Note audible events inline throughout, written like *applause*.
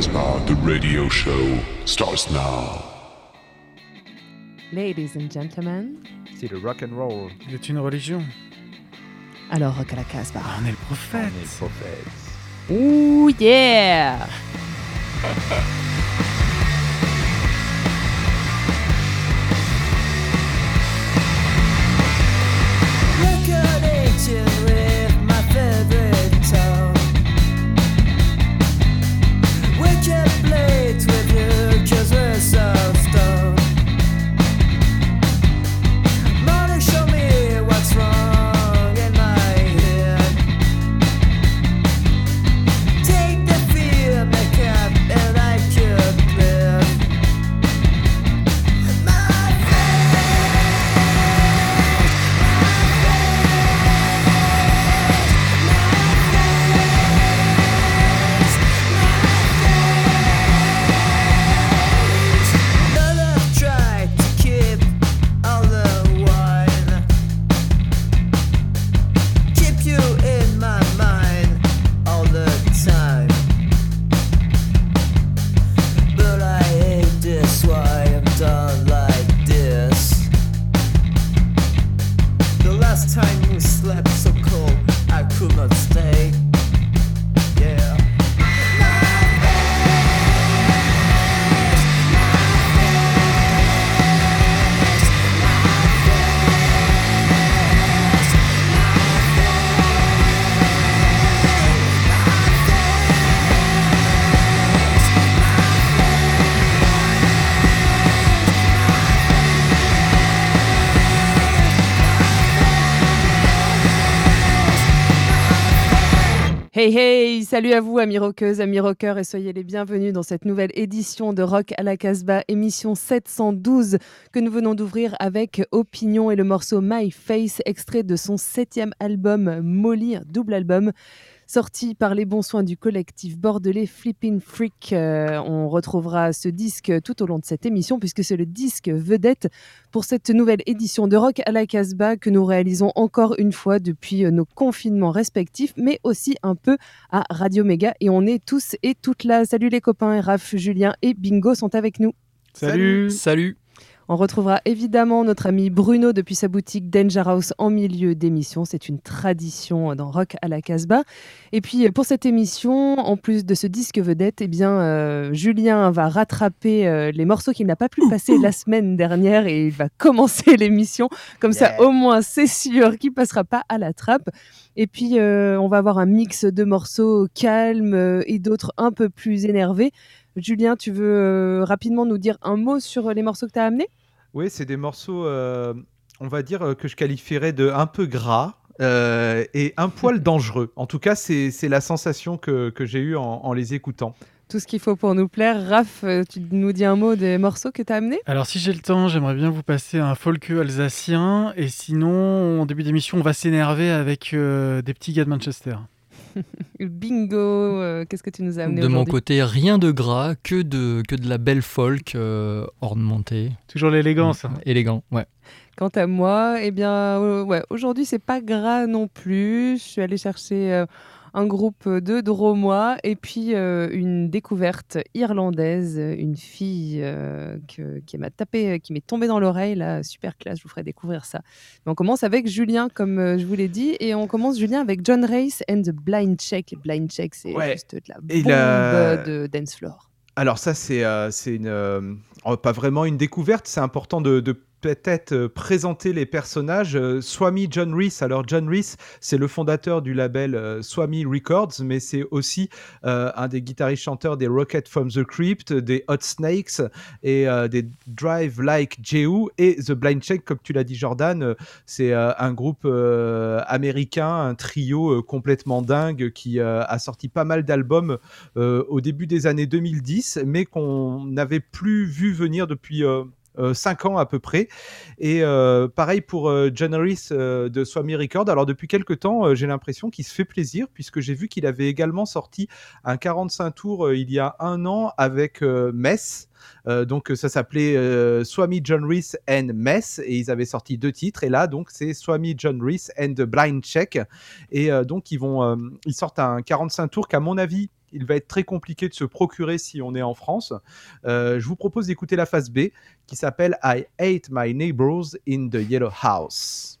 Casbah, the radio show, starts now. Ladies and gentlemen, C'est le rock and roll. Il est une religion. alors rock à la Casbah. Ah, on est le prophète. On est prophète. Ouh yeah *laughs* Hey hey, salut à vous amis rockeuses, amis rockeurs et soyez les bienvenus dans cette nouvelle édition de Rock à la Casbah, émission 712 que nous venons d'ouvrir avec Opinion et le morceau My Face, extrait de son septième album Molly, double album. Sorti par les bons soins du collectif bordelais Flipping Freak, Euh, on retrouvera ce disque tout au long de cette émission puisque c'est le disque vedette pour cette nouvelle édition de Rock à la Casbah que nous réalisons encore une fois depuis euh, nos confinements respectifs, mais aussi un peu à Radio Méga. Et on est tous et toutes là. Salut les copains, Raph, Julien et Bingo sont avec nous. Salut. Salut. On retrouvera évidemment notre ami Bruno depuis sa boutique Danger House en milieu d'émission. C'est une tradition dans Rock à la Casbah. Et puis pour cette émission, en plus de ce disque vedette, eh bien, euh, Julien va rattraper euh, les morceaux qu'il n'a pas pu passer la semaine dernière et il va commencer *laughs* l'émission. Comme ça, au moins, c'est sûr qu'il passera pas à la trappe. Et puis, euh, on va avoir un mix de morceaux calmes et d'autres un peu plus énervés. Julien, tu veux rapidement nous dire un mot sur les morceaux que tu as amenés? Oui, c'est des morceaux, euh, on va dire, euh, que je qualifierais de un peu gras. euh, et un poil *laughs* dangereux. En tout cas, c'est c'est la sensation que, que j'ai eue en, en les écoutant. Tout ce qu'il faut pour nous plaire. Raph, tu nous dis un mot des morceaux que tu as amenés? Alors, si j'ai le temps, j'aimerais bien vous passer un folk alsacien. Et sinon, en début d'émission, on va s'énerver avec euh, des petits gars de Manchester. *laughs* Bingo, euh, qu'est-ce que tu nous as amené De mon côté, rien de gras, que de, que de la belle folk euh, ornementée. Toujours l'élégance. hein. Élégant, ouais. Quant à moi, eh bien, euh, ouais, aujourd'hui, c'est pas gras non plus. Je suis allée chercher euh, un groupe de Dromois et puis euh, une découverte irlandaise, une fille euh, que- qui m'a tapé, qui m'est tombée dans l'oreille, là, super classe. Je vous ferai découvrir ça. Mais on commence avec Julien, comme euh, je vous l'ai dit, et on commence Julien avec John Race and the Blind Check. Blind Check, c'est Ouais. juste de la bombe la- de dance floor. Alors ça, c'est euh, une, euh, oh, pas vraiment une découverte. C'est important de, de peut-être euh, présenter les personnages. Euh, Swami John Reese. Alors John Reese, c'est le fondateur du label euh, Swami Records, mais c'est aussi un des guitaristes chanteurs des Rocket from the Crypt, des Hot Snakes et des Drive Like Jehu et The Blind Check, comme tu l'as dit Jordan. c'est un groupe américain, un trio complètement dingue qui a sorti pas mal d'albums au début des années 2010, mais qu'on n'avait plus vu venir depuis 5 ans à peu près. Et euh, pareil pour euh, John Harris euh, de Swami Record. Alors depuis quelques temps, euh, j'ai l'impression qu'il se fait plaisir, puisque j'ai vu qu'il avait également sorti un 45 tours euh, il y a un an avec euh, Mess. Euh, donc ça s'appelait euh, Swami John Reese and Mess et ils avaient sorti deux titres et là donc c'est Swami John Reese and the Blind Check et euh, donc ils vont euh, ils sortent un 45 tours qu'à mon avis il va être très compliqué de se procurer si on est en France. Euh, je vous propose d'écouter la phase B qui s'appelle I Hate My Neighbors in the Yellow House.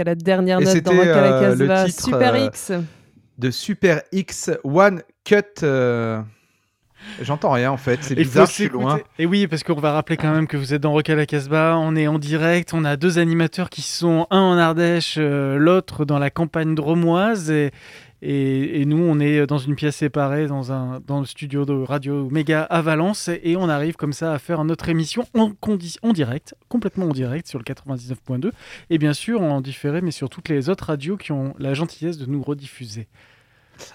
Jusqu'à la dernière note dans c'était, Rock à la euh, le Casbah, titre, Super euh, X. De Super X One Cut. euh, J'entends rien en fait, c'est bizarre, je suis s'écouter. loin. Et oui, parce qu'on va rappeler quand même que vous êtes dans Rock à la Casbah, on est en direct, on a deux animateurs qui sont un en Ardèche, euh, l'autre dans la campagne dromoise, et, et, nous on est dans une pièce séparée dans, un, dans le studio de Radio Méga à Valence, et on arrive comme ça à faire notre émission en, en direct, complètement en direct sur le 99.2, et bien sûr en différé, mais sur toutes les autres radios qui ont la gentillesse de nous rediffuser.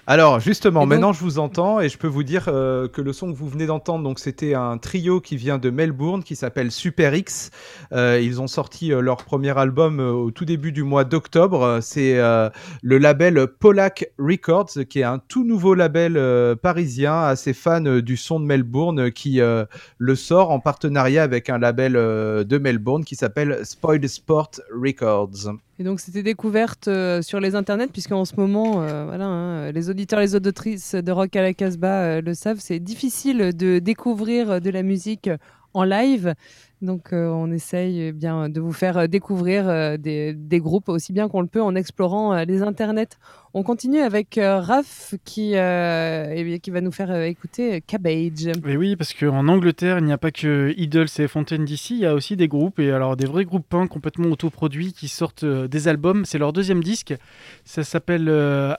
Alors justement, Et donc- maintenant je vous entends et je peux vous dire euh, que le son que vous venez d'entendre, donc c'était un trio qui vient de Melbourne qui s'appelle Super X. Euh, ils ont sorti euh, leur premier album euh, au tout début du mois d'octobre. Euh, C'est euh, le label Polak Records, qui est un tout nouveau label euh, parisien assez fan euh, du son de Melbourne, euh, qui euh, le sort en partenariat avec un label euh, de Melbourne qui s'appelle Spoiled Sport Records. Et donc c'était découverte euh, sur les internets, puisqu'en ce moment, euh, voilà, hein, les auditeurs, les auditrices de Rock à la Casbah euh, le savent, c'est difficile de découvrir de la musique en live. Donc euh, on essaye eh bien de vous faire euh, découvrir euh, des, groupes aussi bien qu'on le peut en explorant les internets. On continue avec Raph qui, eh qui va nous faire écouter Cabbage. Oui, parce qu'en Angleterre, il n'y a pas que Idols et Fontaine d'ici, il y a aussi des groupes, et alors des vrais groupes punk complètement autoproduits qui sortent des albums. C'est leur deuxième disque. Ça s'appelle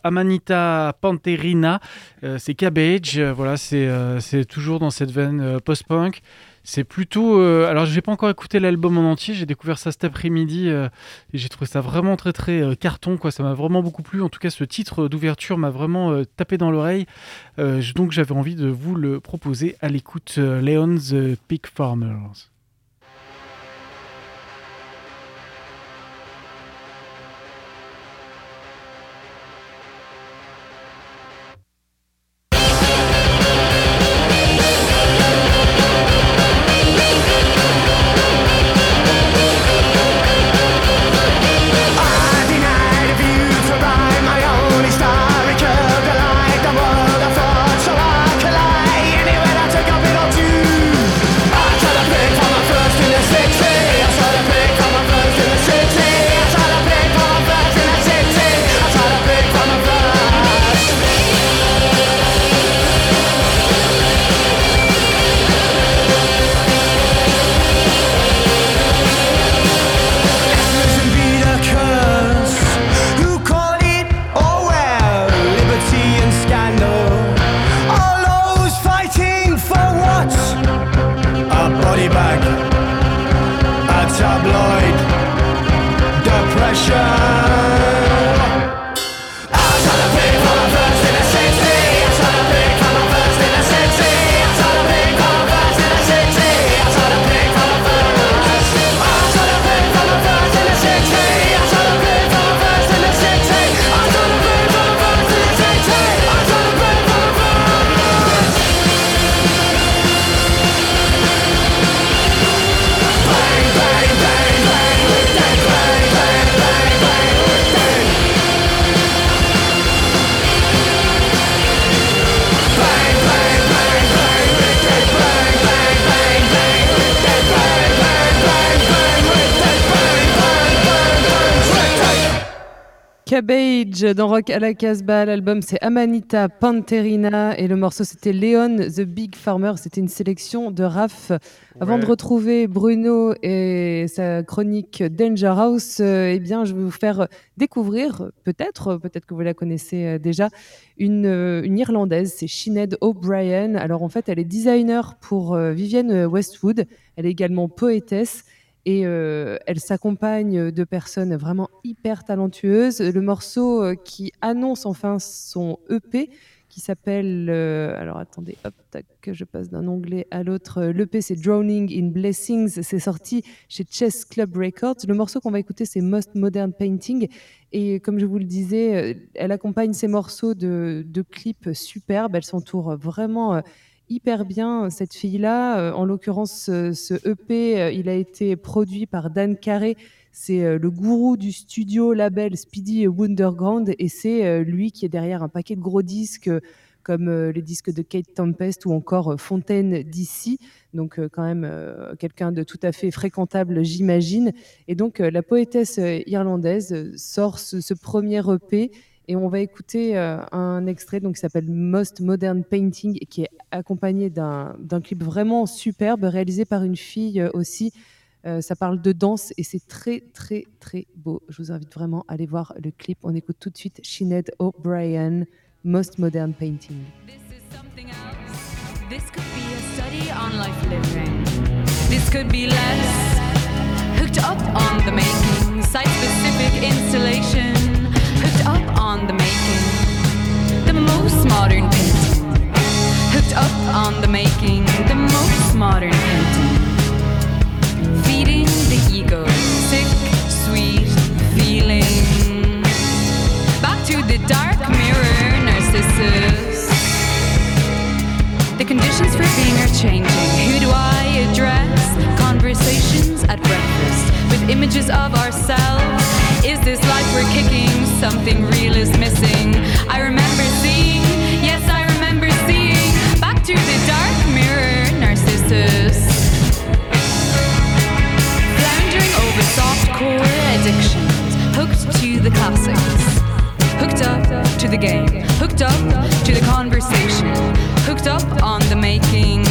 Amanita Pantherina. Euh, c'est Cabbage. Voilà, c'est toujours dans cette veine post-punk. C'est plutôt. euh, alors, j'ai pas encore écouté l'album en entier. J'ai découvert ça cet après-midi euh, et j'ai trouvé ça vraiment très très euh, carton. Quoi, ça m'a vraiment beaucoup plu. En tout cas, ce titre d'ouverture m'a vraiment euh, tapé dans l'oreille. Donc, j'avais envie de vous le proposer à l'écoute. Leon the Pig Farmers. Dans Rock à la Casbah. L'album c'est Amanita Pantherina et le morceau c'était Leon the Big Farmer. C'était une sélection de Raph. Avant de retrouver Bruno et sa chronique Danger House, euh, eh bien, je vais vous faire découvrir, peut-être, peut-être que vous la connaissez euh, déjà, une, euh, une Irlandaise, c'est Sinead O'Brien. Alors en fait, elle est designer pour Vivienne Westwood. Elle est également poétesse et euh, elle s'accompagne de personnes vraiment hyper talentueuses. Le morceau euh, qui annonce enfin son EP qui s'appelle euh, alors attendez que je passe d'un onglet à l'autre. l'EP c'est Drowning in Blessings. C'est sorti chez Chess Club Records. Le morceau qu'on va écouter c'est Most Modern Painting. Et comme je vous le disais elle accompagne ces morceaux de, de clips superbes. Elle s'entoure vraiment hyper bien cette fille-là. Euh, en l'occurrence, ce, EP, euh, il a été produit par Dan Carré. C'est euh, le gourou du studio label Speedy Wonderground et c'est lui qui est derrière un paquet de gros disques comme les disques de Kate Tempest ou encore Fontaine d'ici. Donc quand même quelqu'un de tout à fait fréquentable, j'imagine. Et donc la poétesse irlandaise sort ce premier EP et on va écouter euh, un extrait donc, qui s'appelle Most Modern Painting qui est accompagné d'un clip vraiment superbe réalisé par une fille euh, aussi. Euh, ça parle de danse et c'est très très très beau. Je vous invite vraiment à aller voir le clip. On écoute tout de suite Sinead O'Brien, Most Modern Painting. This is something else. This could be a study on life living. This could be less hooked up on the making, site specific installation. Up on the making, the most modern painting. Hooked up on the making, the most modern painting. Feeding the ego, sick, sweet feeling. Back to the dark mirror, Narcissus. The conditions for being are changing. Who do I address? Conversations at breakfast with images of ourselves. Is this life we're kicking? Something real is missing. I remember seeing, yes, I remember seeing. Back to the dark mirror, Narcissus. Floundering over softcore addictions, hooked to the classics. Hooked up to the game, hooked up to the conversation, hooked up on the making.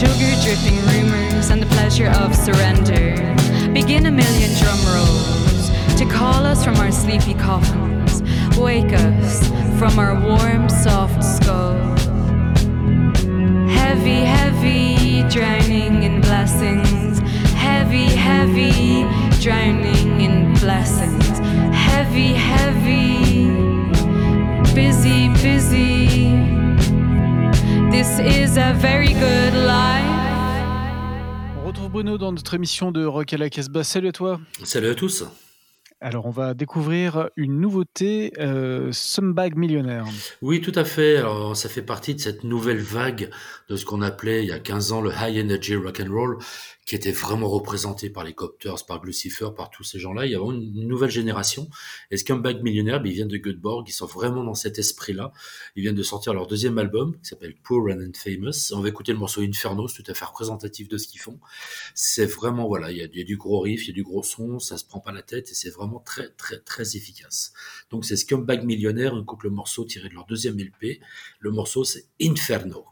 Sugar dripping rumors and the pleasure of surrender. Begin a million drum rolls to call us from our sleepy coffins. Wake us from our warm, soft skull. Heavy, heavy, drowning in blessings. Heavy, heavy, drowning in blessings. Heavy, heavy, busy, busy. This is a very good life. On retrouve Bruno dans notre émission de Rock à la Casbah. Salut à toi. Salut à tous. Alors, on va découvrir une nouveauté, euh, Sumbag Millionnaire. Oui, tout à fait. Alors, ça fait partie de cette nouvelle vague de ce qu'on appelait il y a 15 ans le high energy rock and roll, qui était vraiment représenté par les Copters, par Lucifer, par tous ces gens-là. Il y a vraiment une nouvelle génération. Et Scumbag Millionnaire, ben, ils viennent de Göteborg, ils sont vraiment dans cet esprit-là. Ils viennent de sortir leur deuxième album, qui s'appelle Poor and Famous. On va écouter le morceau Inferno, c'est tout à fait représentatif de ce qu'ils font. C'est vraiment, voilà, il y, a, du gros riff, il y a du gros son, ça se prend pas la tête, et c'est vraiment très, très, très efficace. Donc c'est Scumbag Millionnaire, on écoute le morceau tiré de leur deuxième LP. Le morceau, c'est. Inferno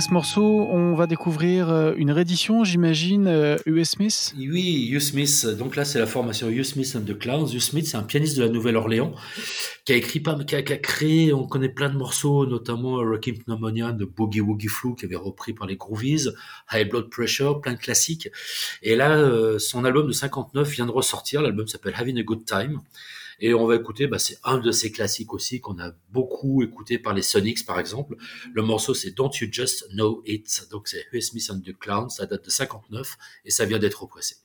ce morceau, on va découvrir euh, une réédition, j'imagine, euh, US Smith. Oui, Hugh Smith. Donc là, c'est la formation Hugh Smith and the Clowns. Hugh Smith, c'est un pianiste de la Nouvelle-Orléans qui a écrit qui a, qui a créé, on connaît plein de morceaux, notamment Rockin' Pneumonia de Boogie Woogie Flu, qui avait repris par les Groovies, High Blood Pressure, plein de classiques. Et là, euh, son album de 59 vient de ressortir. L'album s'appelle Having a Good Time. Et on va écouter, bah, c'est un de ces classiques aussi qu'on a beaucoup écouté par les Sonics, par exemple. Le morceau, c'est Don't You Just Know It? Donc, c'est Huey Smith and the Clowns. Ça date de 59 et ça vient d'être repressé.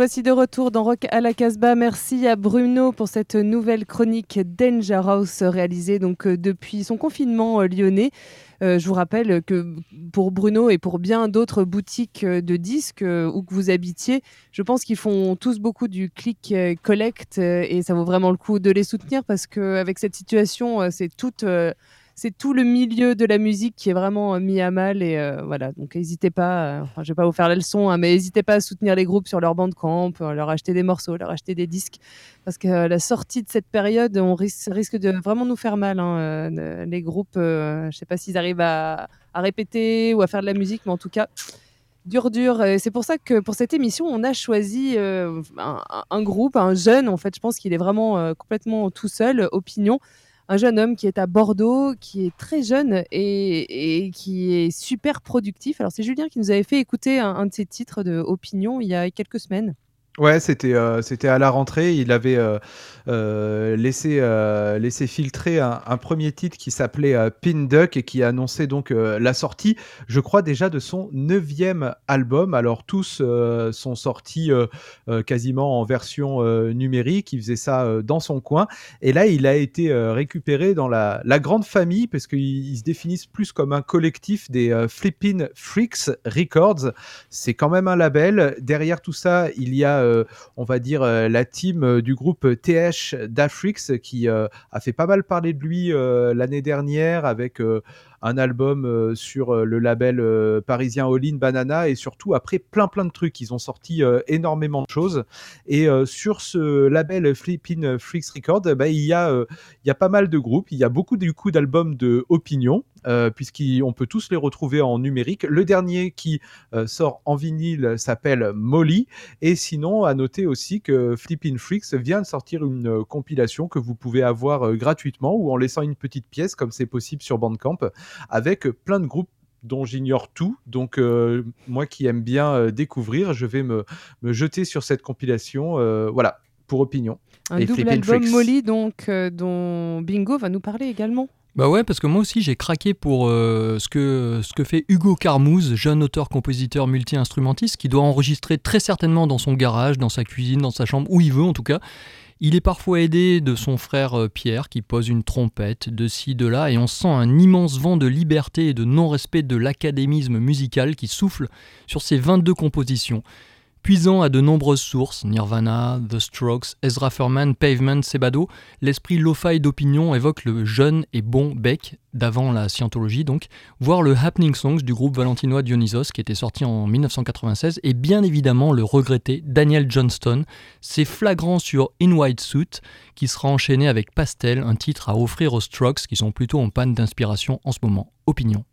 Voici de retour dans Rock à la Casbah. Merci à Bruno pour cette nouvelle chronique Danger House réalisée donc euh, depuis son confinement euh, lyonnais. Euh, je vous rappelle que pour Bruno et pour bien d'autres boutiques de disques où que vous habitiez, je pense qu'ils font tous beaucoup du click collect et ça vaut vraiment le coup de les soutenir parce qu'avec cette situation, c'est toute c'est tout le milieu de la musique qui est vraiment euh, mis à mal et euh, voilà. Donc n'hésitez pas euh, enfin, je vais pas vous faire la leçon hein, mais n'hésitez pas à soutenir les groupes sur leur bandcamp leur acheter des morceaux leur acheter des disques. Parce que la sortie de cette période on risque, de vraiment nous faire mal hein, les groupes euh, je sais pas s'ils arrivent à, répéter ou à faire de la musique mais en tout cas dur dur. C'est pour ça que pour cette émission on a choisi un, groupe un jeune en fait. Je pense qu'il est vraiment complètement tout seul opinion un jeune homme qui est à Bordeaux, qui est très jeune et, qui est super productif. Alors c'est Julien qui nous avait fait écouter un, de ses titres de il y a quelques semaines. Ouais, c'était euh, à la rentrée. Il avait euh, laissé, euh, laissé filtrer un, premier titre qui s'appelait euh, Pin Duck et qui annonçait donc euh, la sortie, je crois déjà de son neuvième album. Alors tous euh, sont sortis euh, euh, quasiment en version euh, numérique. Il faisait ça euh, dans son coin. Et là, il a été euh, récupéré dans la, la grande famille parce qu'ils ils se définissent plus comme un collectif des euh, Flippin' Freaks Records. C'est quand même un label. Derrière tout ça, il y a, euh, on va dire, euh, la team euh, du groupe D'Afrix qui euh, a fait pas mal parler de lui euh, l'année dernière avec euh, un album euh, sur euh, le label euh, parisien All In Banana et surtout après plein plein de trucs. Ils ont sorti énormément de choses. Et sur ce label Flippin' Freaks Record, il, y a, euh, il y a pas mal de groupes. Il y a beaucoup d'albums de Opinion, euh, puisqu'on peut tous les retrouver en numérique. Le dernier qui sort en vinyle s'appelle Molly. Et sinon, à noter aussi que Flippin' Freaks vient de sortir une compilation que vous pouvez avoir gratuitement ou en laissant une petite pièce, comme c'est possible sur Bandcamp, avec plein de groupes dont j'ignore tout. Donc, euh, moi qui aime bien euh, découvrir, je vais me, me jeter sur cette compilation. euh, voilà, pour opinion. Un Et double album. Molly donc, euh, dont Bingo va nous parler également. Bah ouais, parce que moi aussi j'ai craqué pour euh, ce, que, ce que fait Hugo Carmouze, jeune auteur-compositeur multi-instrumentiste, qui doit enregistrer très certainement dans son garage, dans sa cuisine, dans sa chambre, où il veut en tout cas. Il est parfois aidé de son frère euh, Pierre qui pose une trompette de ci, de là, et on sent un immense vent de liberté et de non-respect de l'académisme musical qui souffle sur ces 22 compositions. Puisant à de nombreuses sources, Nirvana, The Strokes, Ezra Furman, Pavement, Sebado, l'esprit lo-fi d'opinion évoque le jeune et bon Beck, d'avant la scientologie donc, voire le Happening Songs du groupe valentinois Dionysos qui était sorti en 1996, et bien évidemment le regretté Daniel Johnston. C'est flagrant sur In White Suit, qui sera enchaîné avec Pastel, un titre à offrir aux Strokes qui sont plutôt en panne d'inspiration en ce moment. Opinion.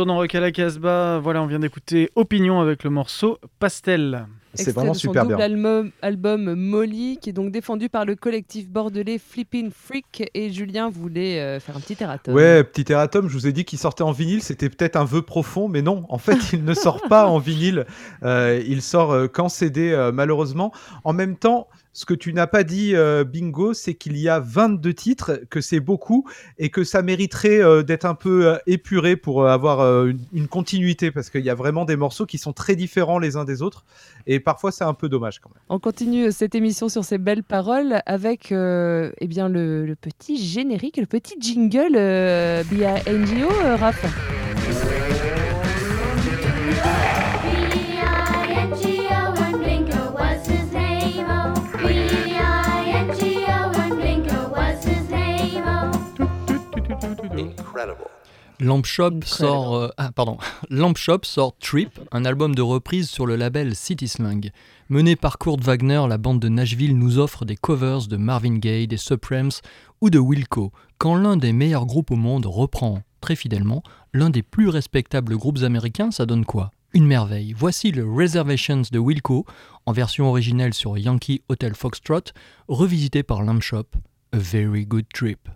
Retour dans Rock à la Casbah. Voilà, on vient d'écouter Opinion avec le morceau Pastel. C'est vraiment de son super double bien. album, album Molly, qui est donc défendu par le collectif bordelais Flippin' Freak. Et Julien voulait euh, faire un petit erratum. Ouais, petit erratum, je vous ai dit qu'il sortait en vinyle, c'était peut-être un vœu profond, mais non, en fait, il ne sort pas en vinyle, Euh, il sort euh, qu'en CD, euh, malheureusement. En même temps, ce que tu n'as pas dit, euh, Bingo, c'est qu'il y a 22 titres, que c'est beaucoup, et que ça mériterait euh, d'être un peu euh, épuré pour avoir une, continuité, parce qu'il y a vraiment des morceaux qui sont très différents les uns des autres, et parfois c'est un peu dommage quand même. On continue cette émission sur ces belles paroles avec eh bien le, petit générique, le petit jingle via NGO, Raph. Lamp Shop sort euh, ah pardon *laughs* Lamp Shop sort Trip, un album de reprise sur le label City Slang. Mené par Kurt Wagner, la bande de Nashville nous offre des covers de Marvin Gaye, des Supremes ou de Wilco. Quand l'un des meilleurs groupes au monde reprend très fidèlement l'un des plus respectables groupes américains, ça donne quoi? Une merveille. Voici le Reservations de Wilco en version originelle sur Yankee Hotel Foxtrot, revisité par Lamp Shop. A very good trip.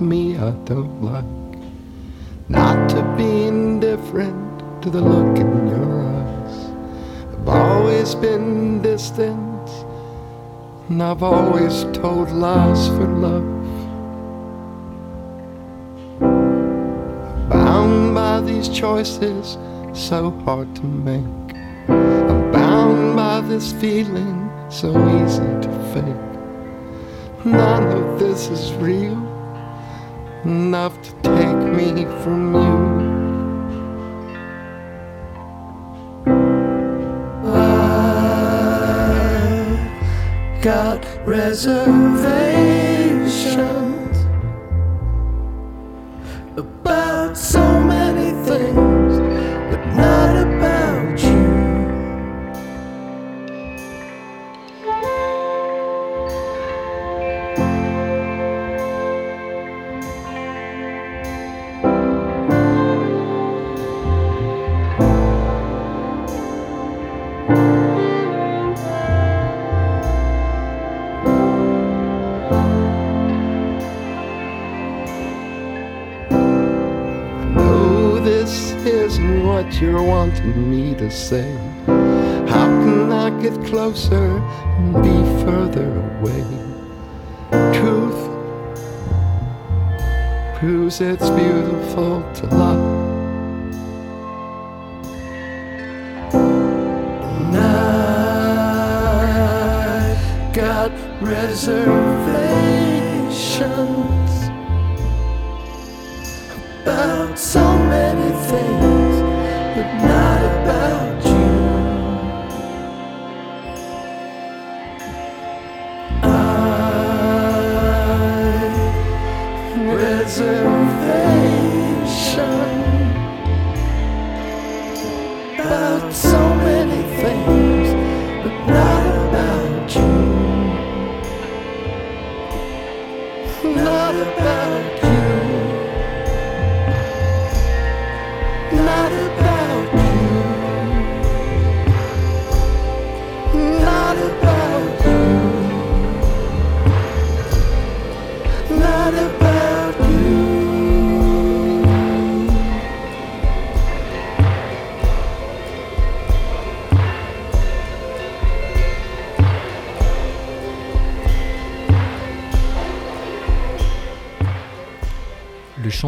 Me I don't like? Not to be indifferent to the look in your eyes. I've always been distant, and I've always told lies for love. Bound by these choices, so hard to make. I'm bound by this feeling, so easy to fake. None of this is real enough to take me from you. Got reservations say. How can I get closer and be further away? Truth proves it's beautiful to love. And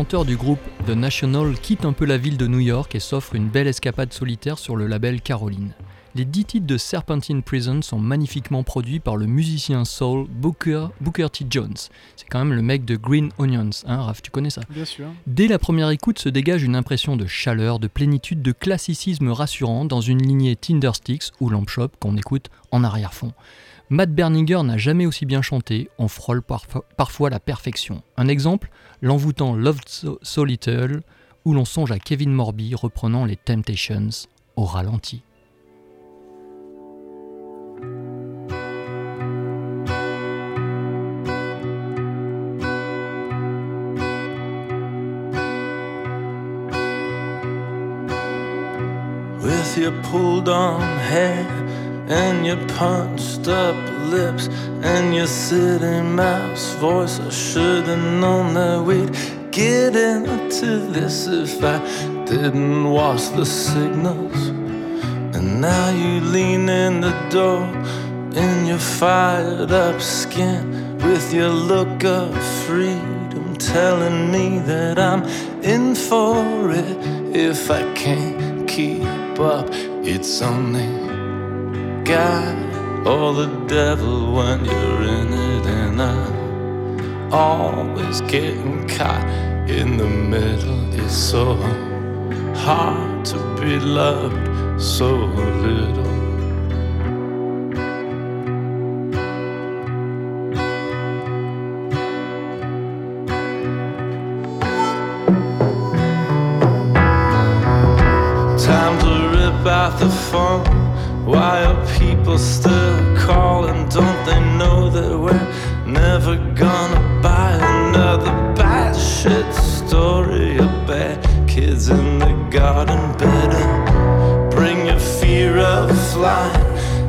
chanteur du groupe The National quitte un peu la ville de New York et s'offre une belle escapade solitaire sur le label Caroline. Les dix titres de Serpentine Prison sont magnifiquement produits par le musicien soul Booker, Booker T. Jones. C'est quand même le mec de Green Onions, hein Raph, tu connais ça? Bien sûr. Dès la première écoute se dégage une impression de chaleur, de plénitude, de classicisme rassurant dans une lignée Tindersticks ou Lamp Shop qu'on écoute en arrière-fond. Matt Berninger n'a jamais aussi bien chanté, on frôle parfois, la perfection. Un exemple, l'envoûtant Love So, Little, où l'on songe à Kevin Morby reprenant les Temptations au ralenti. And your punched up lips and your city mouse voice. I should have known that we'd get into this if I didn't watch the signals. And now you lean in the door in your fired up skin with your look of freedom telling me that I'm in for it if I can't keep up. It's only God or the devil when you're in it, and I'm always getting caught in the middle. It's so hard to be loved so little. Time to rip out the phone. Why are people still calling? Don't they know that we're never gonna buy another bad shit story bad kids in the garden? Better bring your fear of flying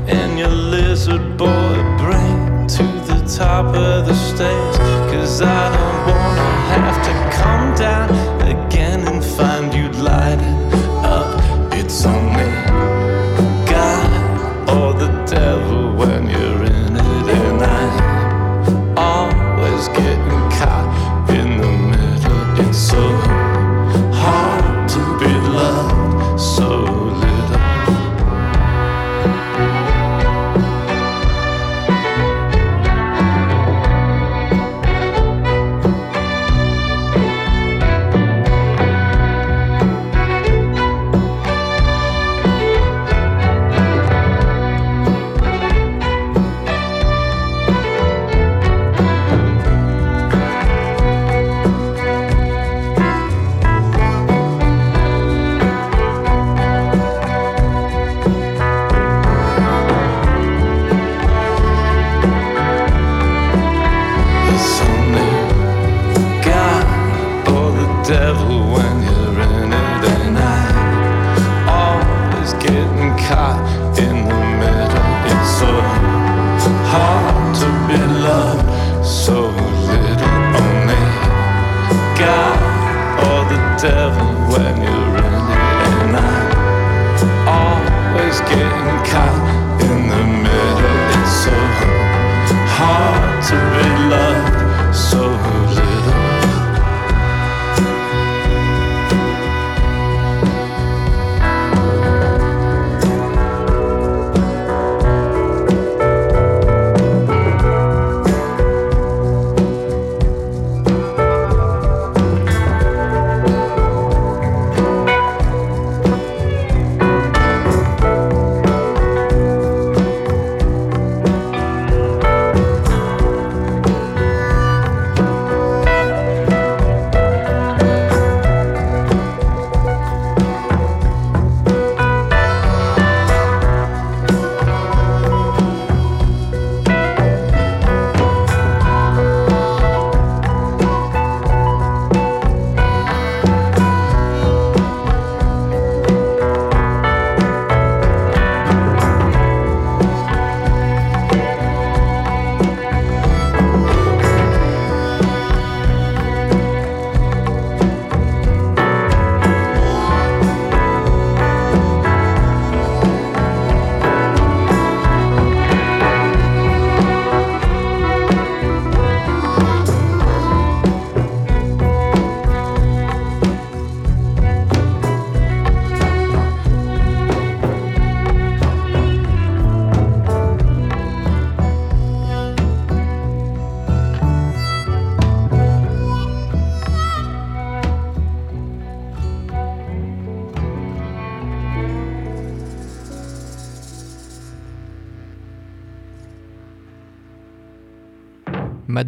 and your lizard boy brain to the top of the stairs. Cause I don't wanna have to come down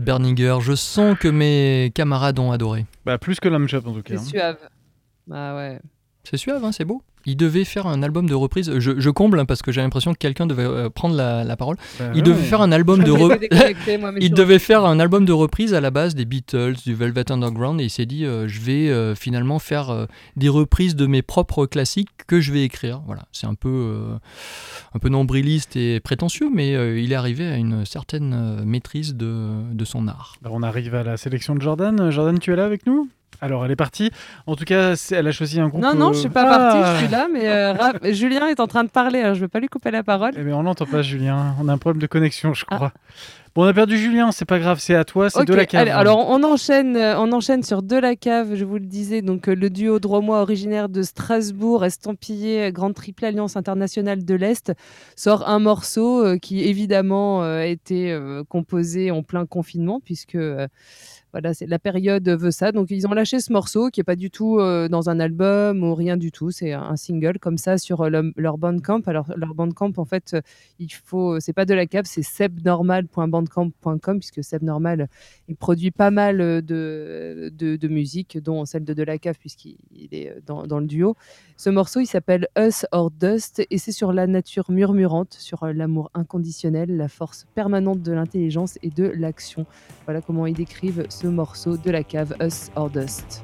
Berninger, je sens que mes camarades ont adoré. Bah, plus que shop en tout cas. C'est hein. suave. Ah ouais. C'est suave, hein, c'est beau. Il devait faire un album de reprise. Je, je comble hein, parce que j'ai l'impression que quelqu'un devait euh, prendre la, la parole. Bah, Il ouais. devait faire un album de *laughs* re- moi, *laughs* Il devait faire un album de reprise à la base des Beatles, du Velvet Underground, et il s'est dit euh, je vais euh, finalement faire euh, des reprises de mes propres classiques que je vais écrire. Voilà, c'est un peu euh, un peu nombriliste et prétentieux, mais euh, il est arrivé à une certaine euh, maîtrise de, de son art. Alors, on arrive à la sélection de Jordan. Jordan, tu es là avec nous? Alors, elle est partie. En tout cas, elle a choisi un groupe. Non, non, euh, je suis pas ah partie, je suis là, mais euh, Julien est en train de parler, alors je vais pas lui couper la parole. Eh bien, on n'entend pas Julien. On a un problème de connexion, je crois. Bon, on a perdu Julien, c'est pas grave, c'est à toi, c'est de la cave. allez, alors on enchaîne, euh, on enchaîne sur De la Cave, je vous le disais, donc euh, le duo dromois originaire de Strasbourg, estampillé euh, Grande Triple Alliance Internationale de l'Est, sort un morceau euh, qui évidemment euh, a été euh, composé en plein confinement, puisque euh, voilà, c'est la période veut ça. Donc ils ont lâché ce morceau qui est pas du tout euh, dans un album ou rien du tout, c'est un single comme ça sur euh, le- leur Bandcamp. Alors leur Bandcamp en fait, euh, il faut, c'est pas de la c'est sebnormal.bandcamp.com puisque Sebnormal il produit pas mal de, de, musique, dont celle de De la Cave, puisqu'il il est dans, dans le duo. Ce morceau, il s'appelle Us or Dust, et c'est sur la nature murmurante, sur l'amour inconditionnel, la force permanente de l'intelligence et de l'action. Voilà comment ils décrivent ce morceau de la cave, Us or Dust.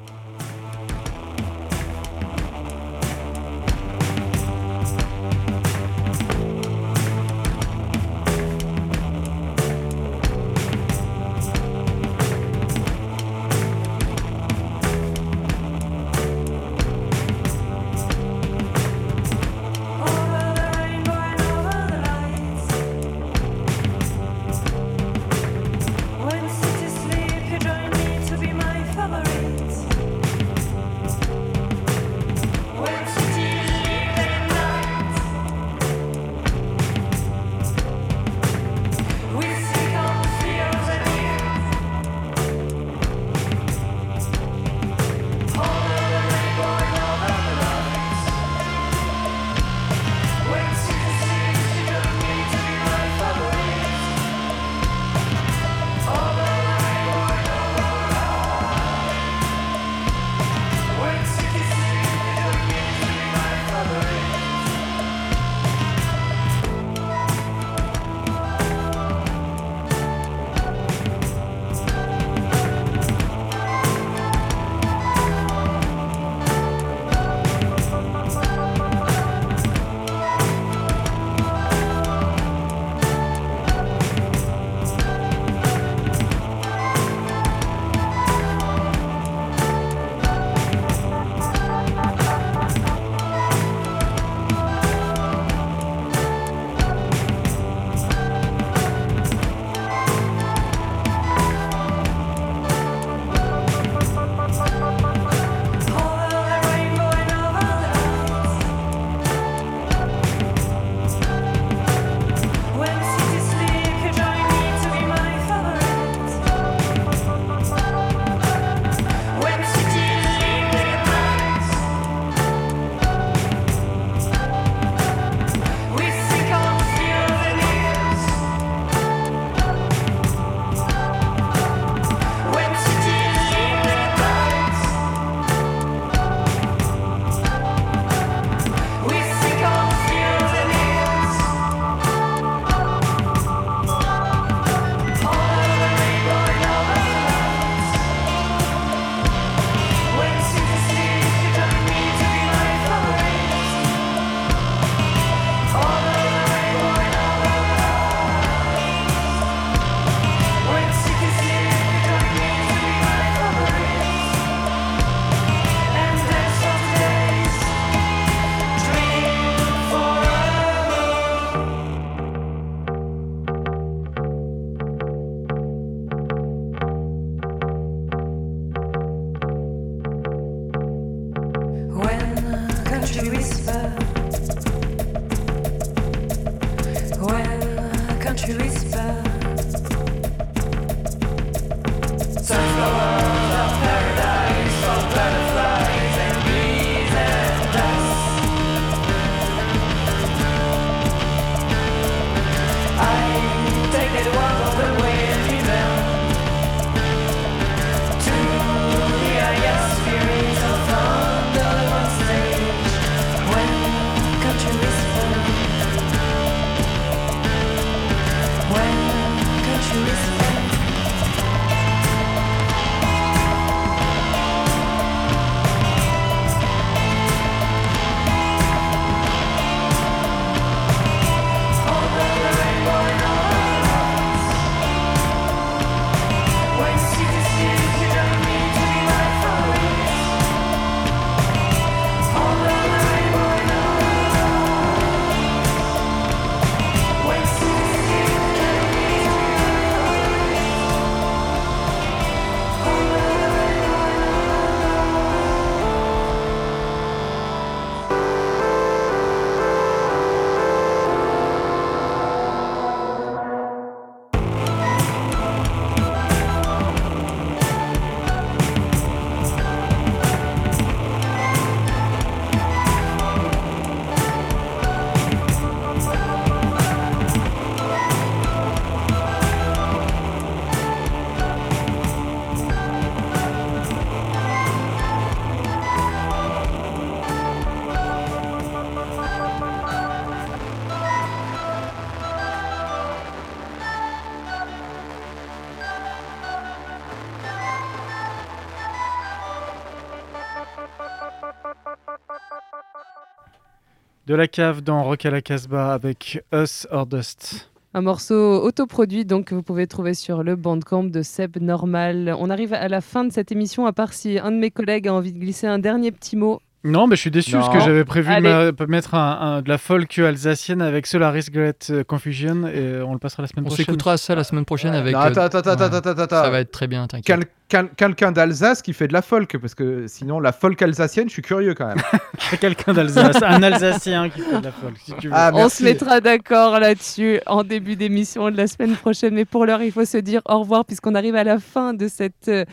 De la cave dans Rock Casbah avec Us or Dust. Un morceau autoproduit donc que vous pouvez trouver sur le bandcamp de Seb Normal. On arrive à la fin de cette émission, à part si un de mes collègues a envie de glisser un dernier petit mot. Non, mais je suis déçu parce que j'avais prévu de Allez. ma- mettre un, un- de la folk alsacienne avec Solaris Great euh, Confusion et on le passera la semaine On prochaine. s'écoutera ça la semaine prochaine avec. Non, euh, attends, attends, attends, ouais. attends, attends, Ça va être très bien, t'inquiète. Quel- quel- Quelqu'un d'Alsace qui fait de la folk, parce que sinon la folk alsacienne, je suis curieux quand même. *laughs* C'est quelqu'un d'Alsace, un Alsacien qui fait de la folk, si tu veux. Ah, On se mettra d'accord là-dessus en début d'émission de la semaine prochaine. Mais pour l'heure, il faut se dire au revoir puisqu'on arrive à la fin de cette euh,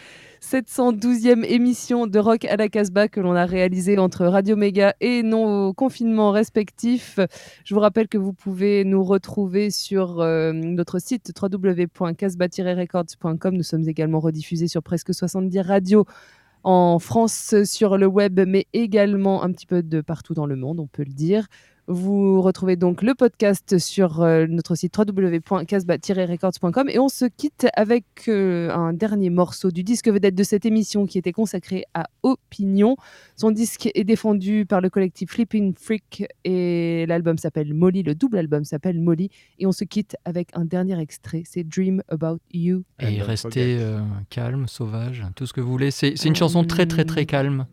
712e émission de Rock à la Casbah que l'on a réalisée entre Radio Méga et nos confinements respectifs. Je vous rappelle que vous pouvez nous retrouver sur euh, notre site www.casbah-records.com. Nous sommes également rediffusés sur presque 70 radios en France sur le web, mais également un petit peu de partout dans le monde, on peut le dire. Vous retrouvez donc le podcast sur euh, notre site www.casbah-records.com et on se quitte avec euh, un dernier morceau du disque vedette de cette émission qui était consacré à Opinion. Son disque est défendu par le collectif Flipping Freak et l'album s'appelle Molly, le double album s'appelle Molly et on se quitte avec un dernier extrait, c'est Dream About You. Et restez euh, calme, sauvage, tout ce que vous voulez. C'est une chanson très très très calme.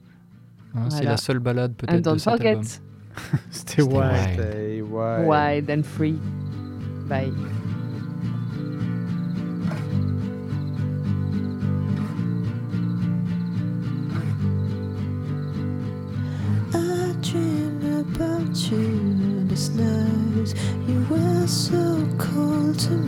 Hein, C'est la seule balade peut-être de cet forget, album. C'était C'était wild. wild. Stay wild. wild and free. Bye. I dream about you this night. You were so cold to me.